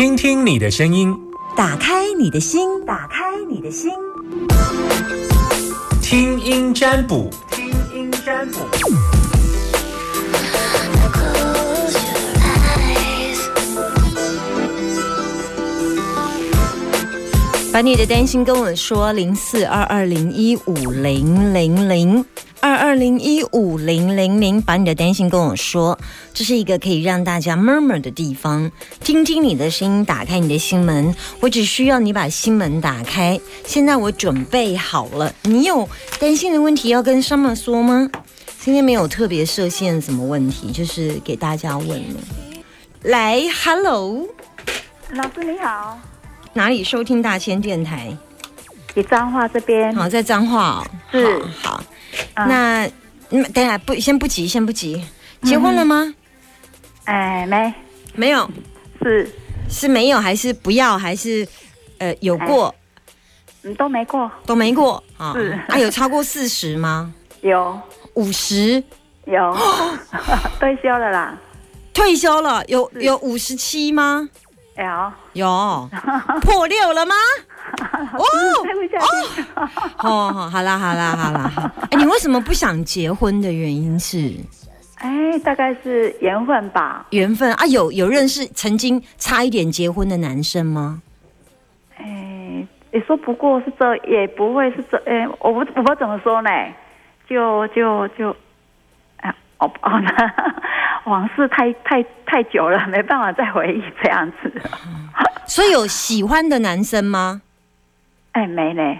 听听你的声音，打开你的心，打开你的心，听音占卜，听音占卜。把你的担心跟我说，零四二二零一五零零零二二零一五零零零，把你的担心跟我说，这是一个可以让大家 murmur 的地方，听听你的声音，打开你的心门，我只需要你把心门打开。现在我准备好了，你有担心的问题要跟 Summer 说吗？今天没有特别设限什么问题，就是给大家问了。来，Hello，老师你好，哪里收听大千电台？你彰化这边好，在彰化哦。是好，好啊。那嗯，等下不，先不急，先不急。结婚了吗？哎没。没有，是。是没有还是不要还是呃有过、嗯都没过，都没过啊？是。啊，有超过四十吗？有。五十？有。退休了啦，退休了，有有五十七吗？有。有。破六了吗？哦 好好啦，好啦，好啦。好哎、你为什么不想结婚的原因是哎大概是缘分吧，缘分啊？有有认识曾经差一点结婚的男生吗？哎也说不过是这也不会是这哎我不我不知道怎么说呢，就就就哎哦哦往事太太太久了，没办法再回忆这样子，所以有喜欢的男生吗？哎没嘞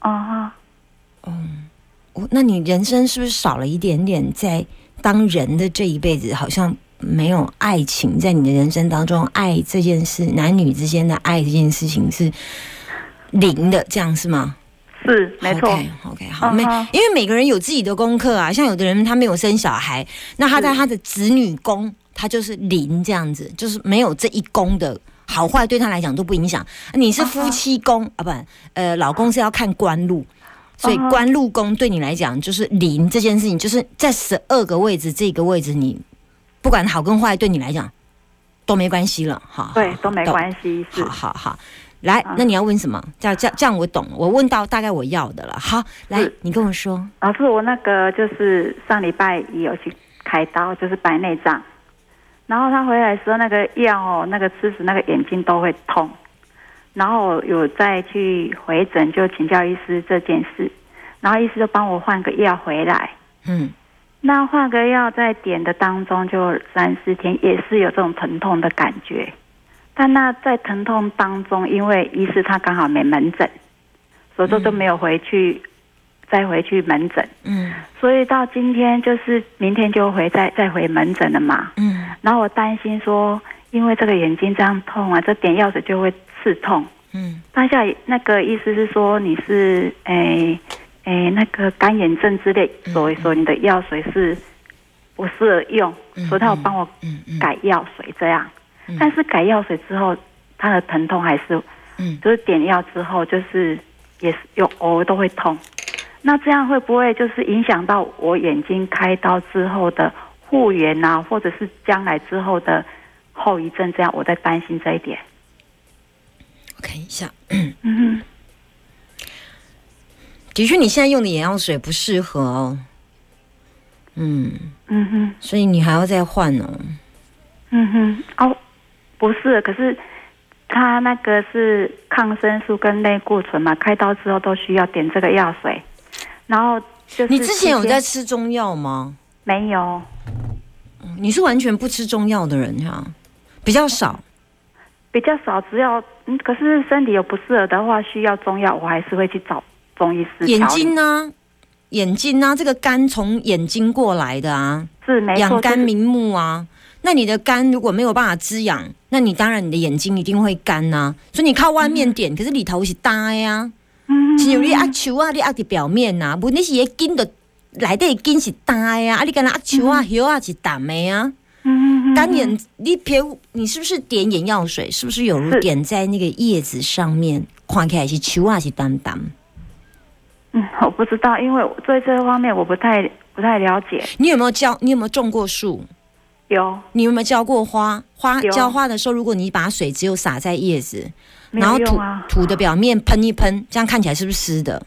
啊，哦。我那你人生是不是少了一点点在当人的这一辈子，好像没有爱情在你的人生当中，爱这件事，男女之间的爱这件事情是零的，这样是吗？是没错。OK 好，每因为每个人有自己的功课啊，像有的人他没有生小孩，那他在他的子女宫，他就是零这样子，就是没有这一宫的好坏对他来讲都不影响。你是夫妻宫啊，不，呃，老公是要看官禄。所以官禄宫对你来讲就是零这件事情，就是在十二个位置这个位置，你不管好跟坏，对你来讲都没关系了，哈。对都没关系是好好好，来，啊那你要问什么？这样这样这样我懂，我问到大概我要的了。好，来，你跟我说。老师，我那个就是上礼拜也有去开刀，就是白内障。然后他回来的时候，那个药哦，那个吃死那个眼睛都会痛。然后有再去回诊，就请教医师这件事。然后医师就帮我换个药回来。嗯，那换个药在点的当中，就三四天也是有这种疼痛的感觉。但那在疼痛当中，因为医师他刚好没门诊，所以说都没有回去，再回去门诊。嗯所以到今天就是明天就回再再回门诊了嘛。嗯然后我担心说，因为这个眼睛这样痛啊，这点药水就会刺痛。嗯当下那个意思是说你是诶诶那个干眼症之类，所以说你的药水是不适合用，嗯所以他有帮我改药水这样。嗯但是改药水之后，他的疼痛还是嗯，就是点药之后，就是也是有偶尔都会痛。那这样会不会就是影响到我眼睛开刀之后的复原啊，或者是将来之后的后遗症？这样我在担心这一点。我看一下。嗯 的确，你现在用的眼药水不适合哦。嗯，哼，嗯哼，所以你还要再换哦。嗯哼，哦，不是，可是他那个是抗生素跟类固醇嘛，开刀之后都需要点这个药水，然后就是你之前有在吃中药吗？没有？你是完全不吃中药的人哈，比较少。比较少，只要嗯，可是身体有不适合的话，需要中药，我还是会去找中医师。眼睛呢？眼睛呢？这个肝从眼睛过来的啊，是没错，肝明目啊。那你的肝如果没有办法滋养，那你当然你的眼睛一定会干呐、所以你靠外面点，可是里头是呆呀、嗯只有你压球啊，你压伫表面呐、问题是迄筋的内底的筋是呆呀，啊，你敢那压球啊、叶啊是淡的啊。嗯干眼，你别，你是不是点眼药水？是不是有如点在那个叶子上面？看起来是球啊，是淡淡。嗯，我不知道，因为我对这方面我不太不太了解。你有没有教？你有没有种过树？有你有没有浇过花？花浇花的时候，如果你把水只有洒在叶子，没然后土？土的表面喷一喷，这样看起来是不是湿的？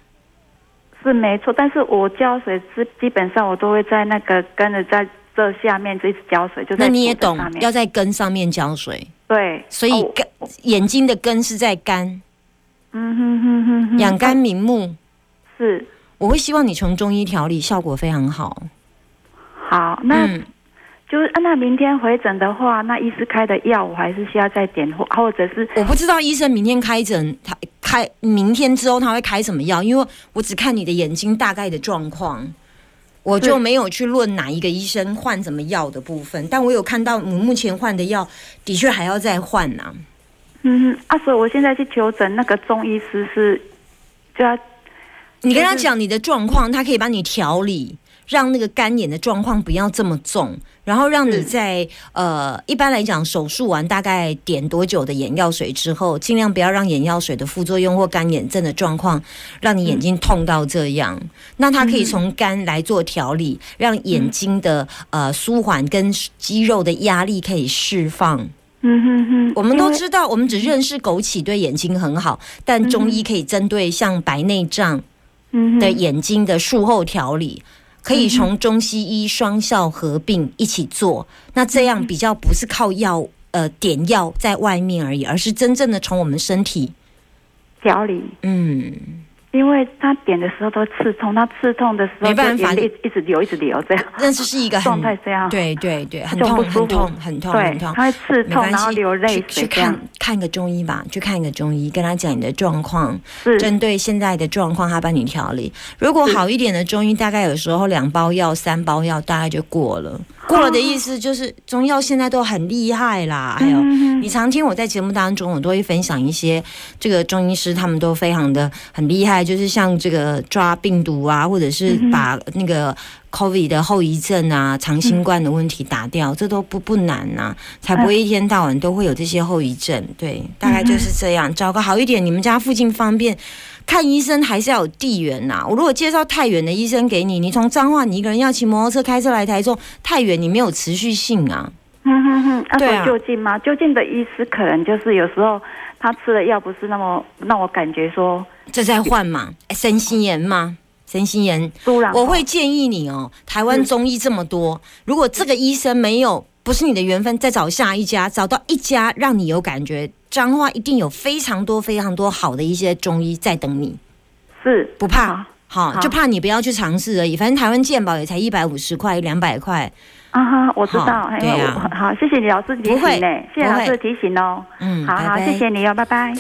是没错，但是我浇水是基本上我都会在那个根的在这下面一直浇水，就在那你也懂要在根上面浇水，对，所以哦根、眼睛的根是在肝，嗯哼哼哼哼，养肝明目。是我会希望你从中医调理，效果非常好。好，那、嗯，就是啊那明天回诊的话，那医师开的药我还是需要再点，或或者是我不知道医生明天开诊，他开明天之后他会开什么药，因为我只看你的眼睛大概的状况。我就没有去论哪一个医生换什么药的部分，但我有看到你目前换的药的确还要再换呐、嗯哼啊，所以我现在去求诊那个中医师是就要你跟他讲你的状况，他可以帮你调理，让那个干眼的状况不要这么重，然后让你是在呃，一般来讲手术完大概点多久的眼药水之后，尽量不要让眼药水的副作用或干眼症的状况让你眼睛痛到这样。那它可以从肝来做调理，让眼睛的呃舒缓跟肌肉的压力可以释放。嗯哼哼，我们都知道，我们只认识枸杞对眼睛很好，但中医可以针对像白内障。嗯的眼睛的术后调理，可以从中西医双效合并一起做。那这样比较不是靠药呃点药在外面而已，而是真正的从我们身体调理，嗯。因为他点的时候都刺痛，他刺痛的时候没办法一一直流一直流这样，但是是一个很状态这样，对对对，很痛很痛很痛对很痛，他会刺痛，然后流泪去去看，看个中医吧，去看个中医，跟他讲你的状况，是。针对现在的状况，他帮你调理。如果好一点的中医，大概有时候两包药、三包药大概就过了。过了的意思就是中药现在都很厉害啦，还有。嗯你常听我在节目当中，我都会分享一些这个中医师，他们都非常的很厉害，就是像这个抓病毒啊，或者是把那个 COVID 的后遗症啊、长新冠的问题打掉，这都不不难呐、才不会一天到晚都会有这些后遗症。对，大概就是这样。找个好一点，你们家附近方便。看医生还是要有地缘呐、我如果介绍太远的医生给你，你从彰化你一个人要骑摩托车开车来台中，太远你没有持续性啊。嗯哼哼，那对啊说就近吗？就近的医师可能就是有时候他吃的药不是那么让我感觉说这在换嘛，哎身心炎嘛，身心妍，我会建议你哦，台湾中医这么多，如果这个医生没有不是你的缘分，再找下一家，找到一家让你有感觉，彰化一定有非常多非常多好的一些中医在等你，是不怕。好，好就怕你不要去尝试而已。反正台湾健保也才一百五十块、两百块，啊哈，我知道好，因为对啊我好，谢谢你老师提醒呢，谢谢老师的提醒哦。嗯，好好，拜拜谢谢你哦，拜拜。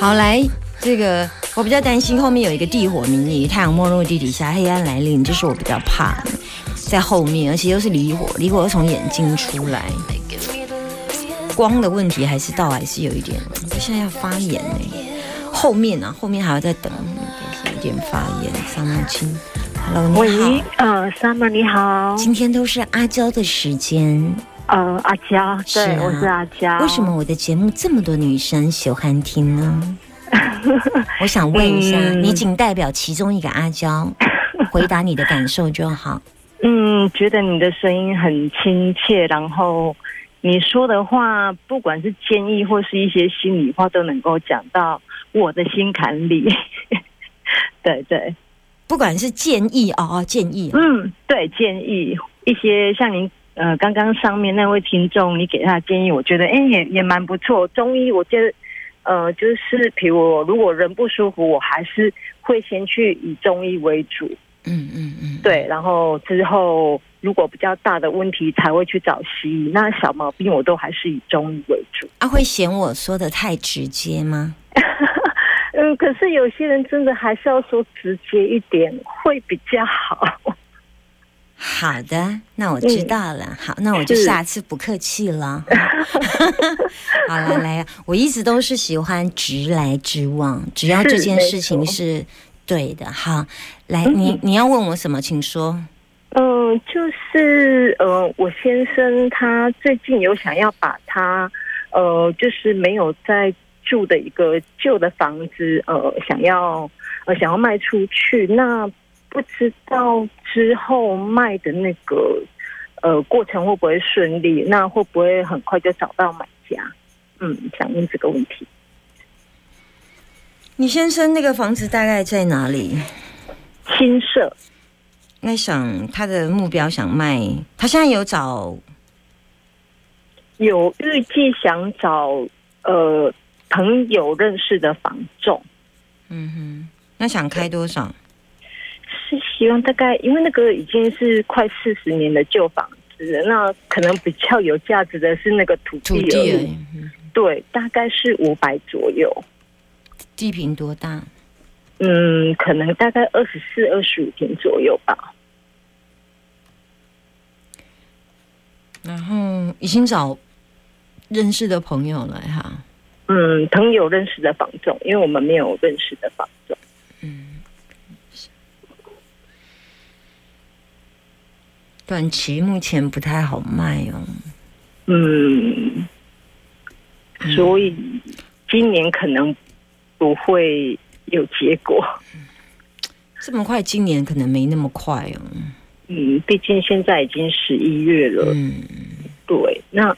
好，来这个我比较担心后面有一个地火明夷，太阳没落地底下，黑暗来临，这是我比较怕的，在后面，而且又是离火，离火又从眼睛出来，光的问题还是倒还是有一点，我现在要发炎呢、后面啊，后面还要再等，就是有点发炎，桑木青。Hello，你喂好，，呃，Summer 你好，今天都是阿娇的时间，呃，阿娇，对，是啊。我是阿娇。为什么我的节目这么多女生喜欢听呢？我想问一下，嗯你仅代表其中一个阿娇 回答你的感受就好。嗯，觉得你的声音很亲切，然后你说的话，不管是建议或是一些心里话，都能够讲到我的心坎里。对对，不管是建议哦哦，建议哦，嗯，对，建议一些像您呃刚刚上面那位听众，你给他的建议，我觉得哎也也蛮不错。中医我觉得呃就是，比如我如果人不舒服，我还是会先去以中医为主。嗯嗯嗯，对，然后之后如果比较大的问题才会去找西医，那小毛病我都还是以中医为主。啊，会嫌我说的太直接吗？嗯，可是有些人真的还是要说直接一点会比较好。好的，那我知道了。好，那我就下次不客气了。好来来，我一直都是喜欢直来直往，只要这件事情是对的。好，来，你你要问我什么，请说。嗯，就是呃，我先生他最近有想要把他呃，就是没有在住的一个旧的房子，呃，想要呃想要卖出去。那不知道之后卖的那个呃过程会不会顺利？那会不会很快就找到买家？嗯，想问这个问题。你先生那个房子大概在哪里？新社那想他的目标想卖，他现在有找有预计想找呃朋友认识的房仲，嗯哼，那想开多少？是希望大概因为那个已经是快四十年的旧房子，那可能比较有价值的是那个土土地而已。地对，大概是五百左右。地坪多大？嗯，可能大概二十四、二十五平左右吧。然后已经找认识的朋友了哈。嗯，朋友认识的房仲，因为我们没有认识的房仲。短期目前不太好卖哦。嗯，所以今年可能不会有结果。这么快，今年可能没那么快哦。嗯，毕竟现在已经十一月了。嗯，对，那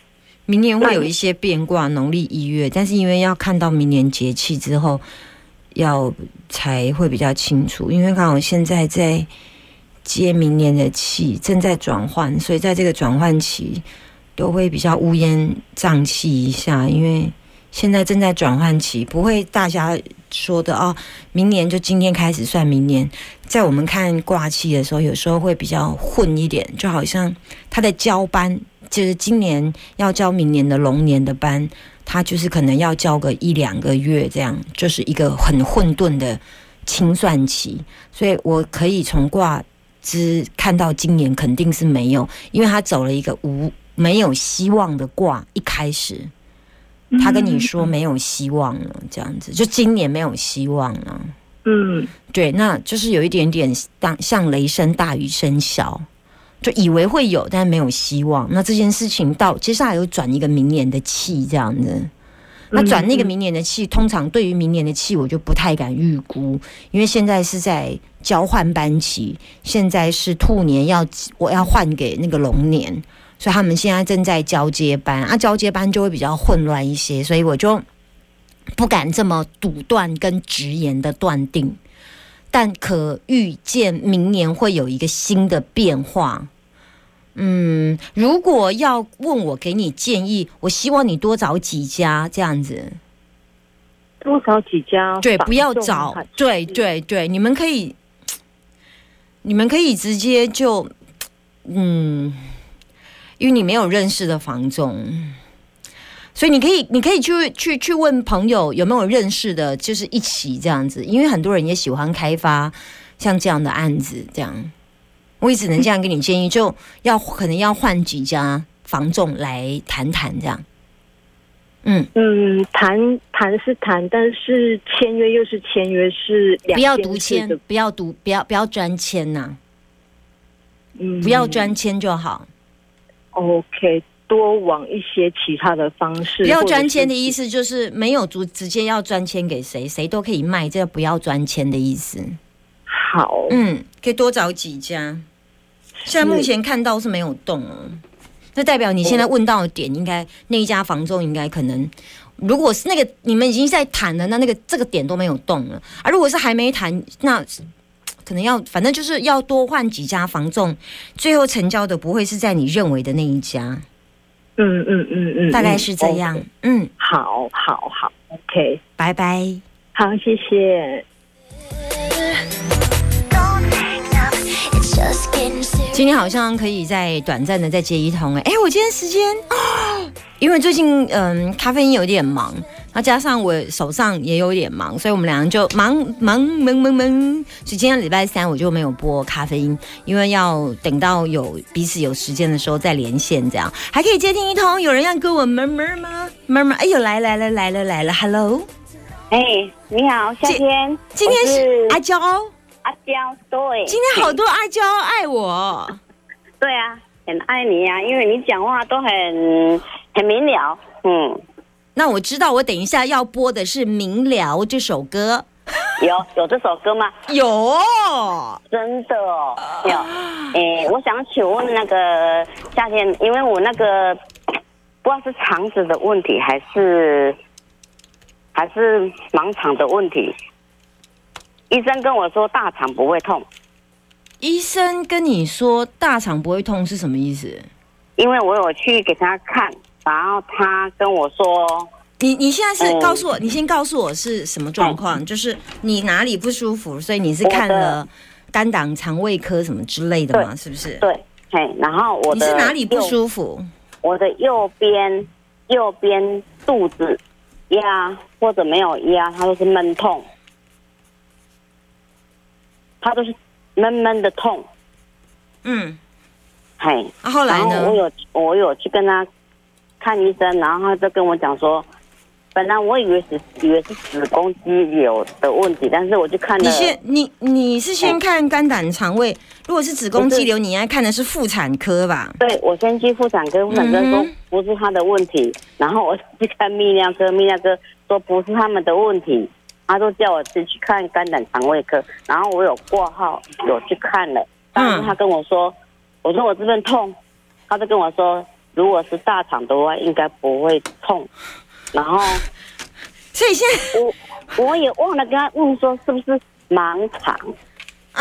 明年会有一些变卦，农历一月，但是因为要看到明年节气之后，要才会比较清楚。因为刚好现在在接明年的气，正在转换，所以在这个转换期都会比较乌烟瘴气一下，因为现在正在转换期，不会大家说的哦，明年就今天开始算明年。在我们看卦气的时候，有时候会比较混一点，就好像他的交班，就是今年要交明年的龙年的班，他就是可能要交个一两个月，这样就是一个很混沌的清算期。所以我可以从卦之看到今年肯定是没有，因为他走了一个无没有希望的卦，一开始。他跟你说没有希望了，这样子，就今年没有希望了。嗯对，那就是有一点点当像雷声大雨声小，就以为会有，但没有希望。那这件事情到接下来又转一个明年的气这样子。那转那个明年的气，通常对于明年的气，我就不太敢预估，因为现在是在交换班期，现在是兔年要我要换给那个龙年，所以他们现在正在交接班啊，交接班就会比较混乱一些，所以我就不敢这么笃断跟直言的断定，但可预见明年会有一个新的变化。嗯，如果要问我给你建议，我希望你多找几家这样子，多找几家对，不要找，对对对，你们可以，你们可以直接就，嗯，因为你没有认识的房仲，所以你可以，你可以去去去问朋友有没有认识的，就是一起这样子，因为很多人也喜欢开发像这样的案子，这样，我也只能这样给你建议，就要可能要换几家房仲来谈谈这样，嗯。嗯，谈谈是谈，但是签约又是签约，是两不要件事独签，不要独，不要不要专签呐、嗯不要专签就好。OK，多往一些其他的方式。不要专签的意思。思就是没有直直接要专签给谁，谁都可以卖，这个不要专签的意思。好，嗯，可以多找几家。现在目前看到是没有动哦，那代表你现在问到的点，应该那一家房仲应该可能，如果是那个你们已经在谈了，那那个这个点都没有动了啊。如果是还没谈，那可能要反正就是要多换几家房仲，最后成交的不会是在你认为的那一家，嗯嗯嗯嗯，大概是这样。嗯嗯，好好好，OK，拜拜。好，谢谢。今天好像可以再短暂的再接一通哎，哎，我今天时间啊，因为最近嗯咖啡因有点忙，那加上我手上也有点忙，所以我们两个就忙忙忙忙忙，所以今天礼拜三我就没有播咖啡因，因为要等到有彼此有时间的时候再连线，这样还可以接听一通。有人要跟我闷闷吗？闷闷，哎呦来来了来了来了，Hello，哎，你好，夏天，今天是阿娇，阿娇，对，今天好多阿娇爱我。对啊，很爱你啊，因为你讲话都很很明了，嗯，那我知道，我等一下要播的是《明了》这首歌。有有这首歌吗？有哦，真的哦，有。诶，我想请问那个夏天，因为我那个不知道是肠子的问题，还是还是盲肠的问题。医生跟我说大肠不会痛，医生跟你说大肠不会痛是什么意思？因为我有去给他看，然后他跟我说，你你现在是嗯告诉我，你先告诉我是什么状况？就是你哪里不舒服，所以你是看了肝胆肠胃科什么之类的吗？是不是？对，嘿，然后我你的是哪里不舒服？我的右边右边肚子压或者没有压，它都是闷痛，它都是闷闷的痛，嗯，嘿。啊，后来呢我？有我有去跟他看医生，然后他就跟我讲说，本来我以为是以为是子宫肌瘤的问题，但是我就看了，你先，你你是先看肝胆肠胃，如果是子宫肌瘤，你应该看的是妇产科吧？对我先去妇产科，妇产科说嗯不是他的问题，然后我去看泌尿科，泌尿科说不是他们的问题，他都叫我去去看肝胆肠胃科，然后我有挂号，有去看了，但是他跟我说，我说我这边痛，他就跟我说，如果是大肠的话，应该不会痛，然后所以现在我我也忘了跟他问说是不是盲肠，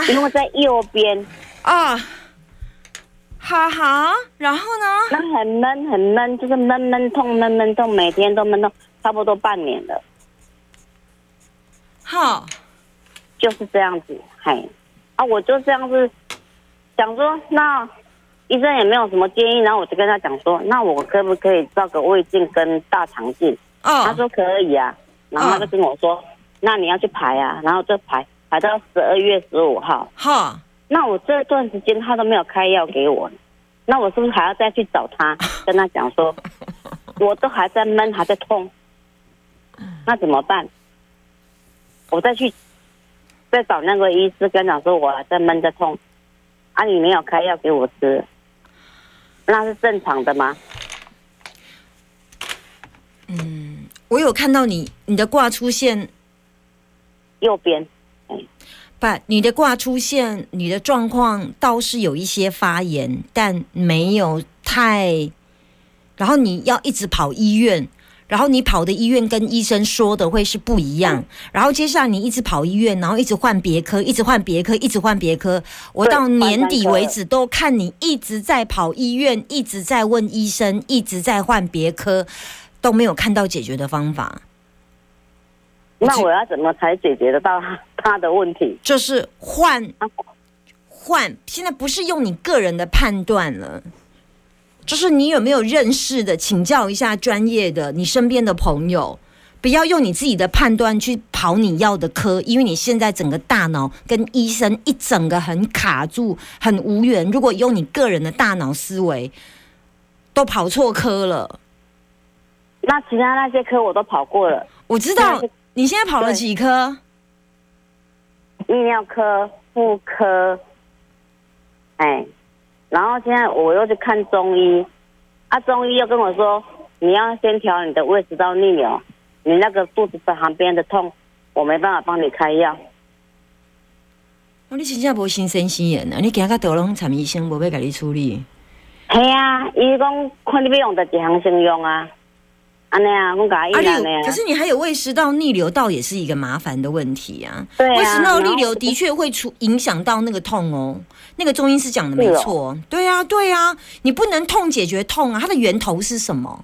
因为在右边，啊，好好，然后呢？那很闷很闷，就是闷闷痛闷闷痛，每天都闷痛，差不多半年了。好，就是这样子，嘿，啊，我就这样子想说，那医生也没有什么建议，然后我就跟他讲说，那我可不可以照个胃镜跟大肠镜？他哦，说可以啊，然后他就跟我说，那你要去排啊，然后就排排到十二月十五号。哈，那我这段时间他都没有开药给我，那我是不是还要再去找他，跟他讲说，我都还在闷，还在痛，那怎么办？我再去再找那个医师，跟他说我还在闷着痛，啊，你没有开药给我吃，那是正常的吗？嗯我有看到你你的卦出现，右边，不，你的卦出现，你的状况倒是有一些发炎，但没有太，然后你要一直跑医院。然后你跑的医院跟医生说的会是不一样，然后接下来你一直跑医院，然后一直换别科，一直换别科，一直换别科。我到年底为止都看你一直在跑医院，一直在问医生，一直在换别科，都没有看到解决的方法。那我要怎么才解决得到他他的问题？就是换啊换，现在不是用你个人的判断了，就是你有没有认识的，请教一下专业的，你身边的朋友，不要用你自己的判断去跑你要的科，因为你现在整个大脑跟医生一整个很卡住，很无缘。如果用你个人的大脑思维，都跑错科了。那其他那些科我都跑过了，我知道你现在跑了几科，泌尿科、妇科，哎，然后现在我又去看中医，啊，中医又跟我说，你要先调你的胃食道逆流，你那个肚子旁边的痛，我没办法帮你开药。哦、你真正无心神心眼啊！你今个得拢产医生无要给你处理。系啊，伊讲看你要用的几项先用啊，安尼啊，我甲伊啊，安尼啊可，是你还有胃食道逆流，倒也是一个麻烦的问题啊。对啊胃食道逆流的确会出影响到那个痛哦。那个中医师讲的没错，对啊，对啊，你不能痛解决痛啊，它的源头是什么？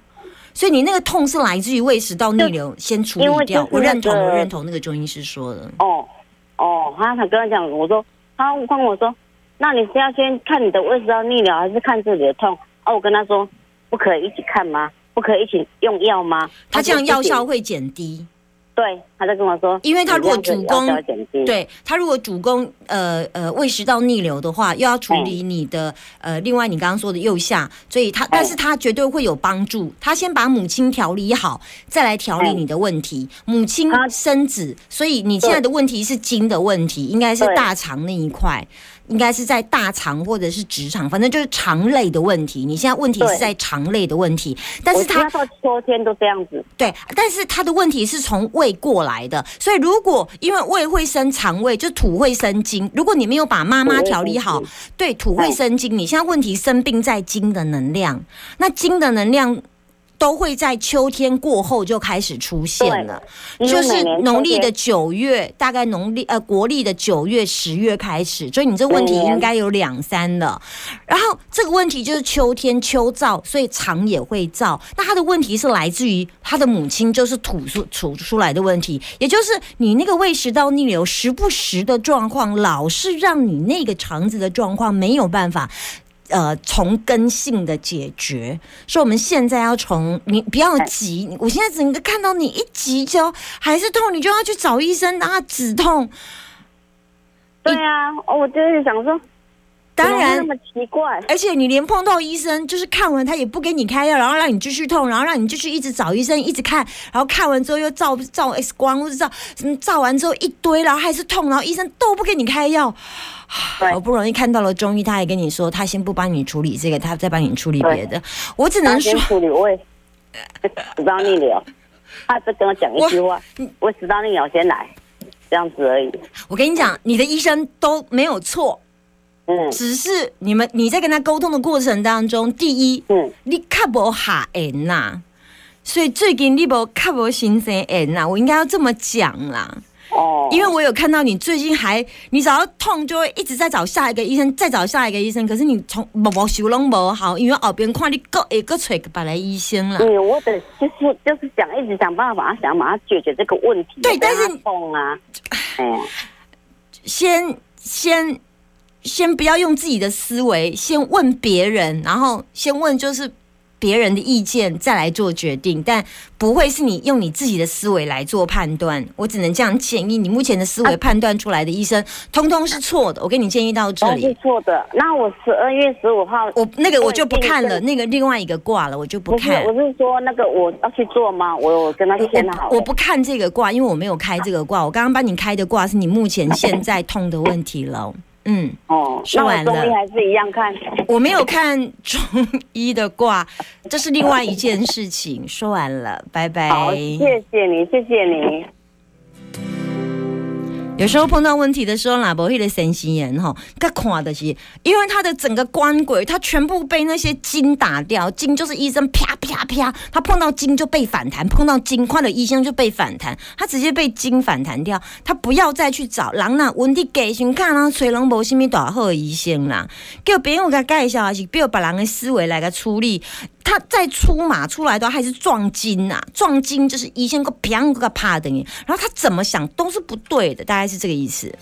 所以你那个痛是来自于胃食道逆流，先处理掉。我认同，我认同那个中医师说的。哦哦，他他跟我讲，我说他问我说，那你是要先看你的胃食道逆流，还是看这里的痛？啊，我跟他说，不可以一起看吗？不可以一起用药吗？他这样药效会减低。对，他在跟我说，因为他如果主攻对他如果主攻呃呃胃食道逆流的话，又要处理你的、呃，另外你刚刚说的右下，所以他但是他绝对会有帮助。他先把母亲调理好，再来调理你的问题。母亲生子，所以你现在的问题是筋的问题，应该是大肠那一块。应该是在大肠或者是直肠，反正就是肠类的问题。你现在问题是在肠类的问题，但是它我知道到秋天都这样子，对，但是他的问题是从胃过来的，所以如果因为胃会生肠胃，就土会生金。如果你没有把妈妈调理好，对，土会生金。你现在问题生病在金的能量，那金的能量。都会在秋天过后就开始出现了，就是农历的九月，大概农历呃国历的九月、十月开始，所以你这个问题应该有两三了。然后这个问题就是秋天秋燥，所以肠也会燥。那他的问题是来自于他的母亲就是吐出吐出来的问题，也就是你那个胃食道逆流时不时的状况，老是让你那个肠子的状况没有办法。呃，从根性的解决，所以我们现在要从你不要急，我现在整个看到你一急就还是痛，你就要去找医生让他止痛。对啊，我就是想说，当然那，么奇怪，而且你连碰到医生，就是看完他也不给你开药，然后让你继续痛，然后让你继续一直找医生，一直看，然后看完之后又照照 X 光，或者照什么照完之后一堆，然后还是痛，然后医生都不给你开药。好不容易看到了中医，他还跟你说，他先不帮你处理这个，他再帮你处理别的。我只能说先，处理胃食道逆流，他只跟我讲一句话，我食道逆流先来，这样子而已。我跟你讲，你的医生都没有错，嗯只是你们你在跟他沟通的过程当中，第一，嗯，你卡无下缘呐，所以最近你无卡无新生缘呐，我应该要这么讲啦。哦，因为我有看到你最近还，你只要痛就会一直在找下一个医生，再找下一个医生。可是你从无无修拢无好，因为后边看你各一个找别来医生了。嗯，我的就是就是想一直想办法，想把它解决这个问题。对但是痛啊，哎，先先先不要用自己的思维，先问别人，然后先问就是别人的意见，再来做决定。但不会是你用你自己的思维来做判断。我只能这样建议，你目前的思维判断出来的医生，通通是错的。我给你建议到这里是里。错的。那我十二月十五号，我那个我就不看了，那个另外一个挂了，我就不不是，看。我是说那个我要去做吗？我我跟他签好了。我不看这个卦，因为我没有开这个卦。我刚刚帮你开的卦是你目前现在痛的问题了。嗯，哦，说完了中医还是一样看。我没有看中医的卦，这是另外一件事情。说完了，拜拜。好，谢谢你，谢谢你。有时候碰到问题的时候，哪不会的神心眼哈，他看的是，因为他的整个官鬼，他全部被那些筋打掉，筋就是医生啪啪啪，他碰到筋就被反弹，碰到筋看了医生就被反弹，他直接被筋反弹掉，他不要再去找人啦，问题给先看啊，找人无什么大好的医生啦，叫别人给他介绍，还是叫别人的思维来个处理。他再出马出来的话，还是撞金啊！撞金就是一线个啪个啪的你，然后他怎么想都是不对的，大概是这个意思。